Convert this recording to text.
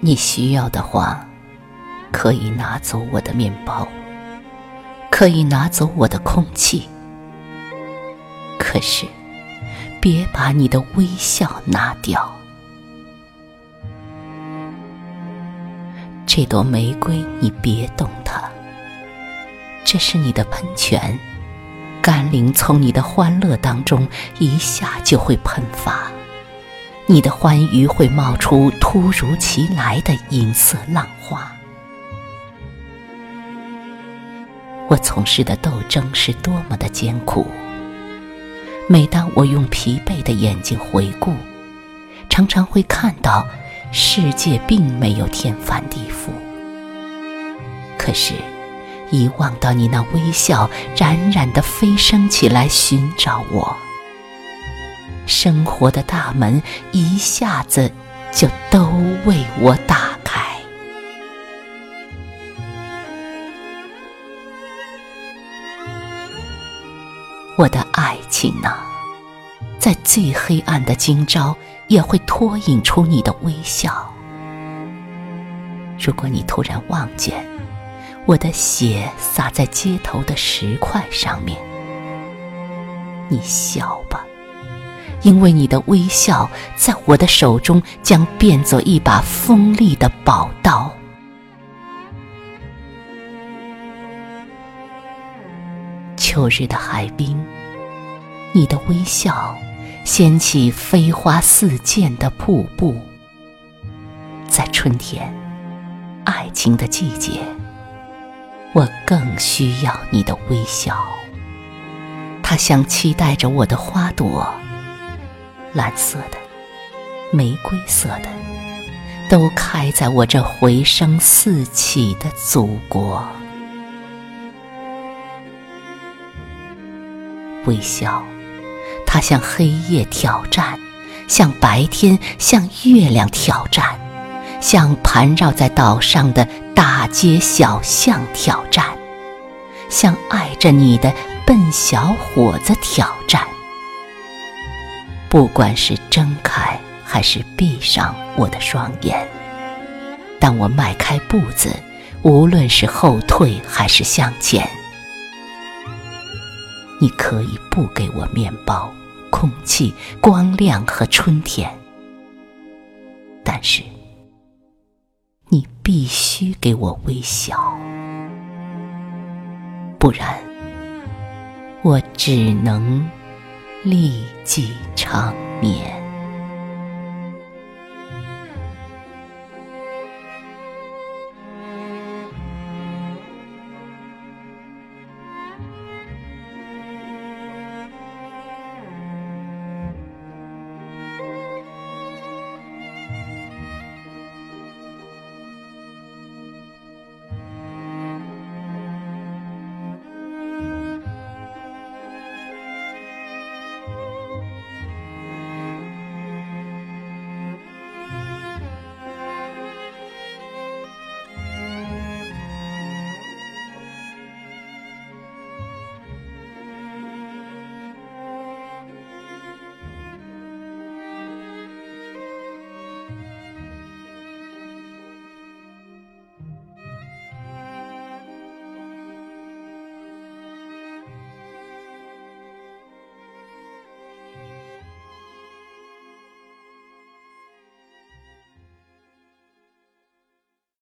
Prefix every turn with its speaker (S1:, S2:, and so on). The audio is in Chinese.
S1: 你需要的话，可以拿走我的面包，可以拿走我的空气，可是别把你的微笑拿掉。这朵玫瑰，你别动它，这是你的喷泉，甘霖从你的欢乐当中一下就会喷发。你的欢愉会冒出突如其来的银色浪花。我从事的斗争是多么的艰苦。每当我用疲惫的眼睛回顾，常常会看到世界并没有天翻地覆。可是，一望到你那微笑，冉冉的飞升起来，寻找我。生活的大门一下子就都为我打开。我的爱情呢，在最黑暗的今朝也会脱颖出你的微笑。如果你突然望见我的血洒在街头的石块上面，你笑吧。因为你的微笑，在我的手中将变作一把锋利的宝刀。秋日的海滨，你的微笑掀起飞花似溅的瀑布。在春天，爱情的季节，我更需要你的微笑。它像期待着我的花朵。蓝色的，玫瑰色的，都开在我这回声四起的祖国。微笑，它向黑夜挑战，向白天、向月亮挑战，向盘绕在岛上的大街小巷挑战，向爱着你的笨小伙子挑战。不管是睁开还是闭上我的双眼，当我迈开步子，无论是后退还是向前，你可以不给我面包、空气、光亮和春天，但是你必须给我微笑，不然我只能。历几长眠。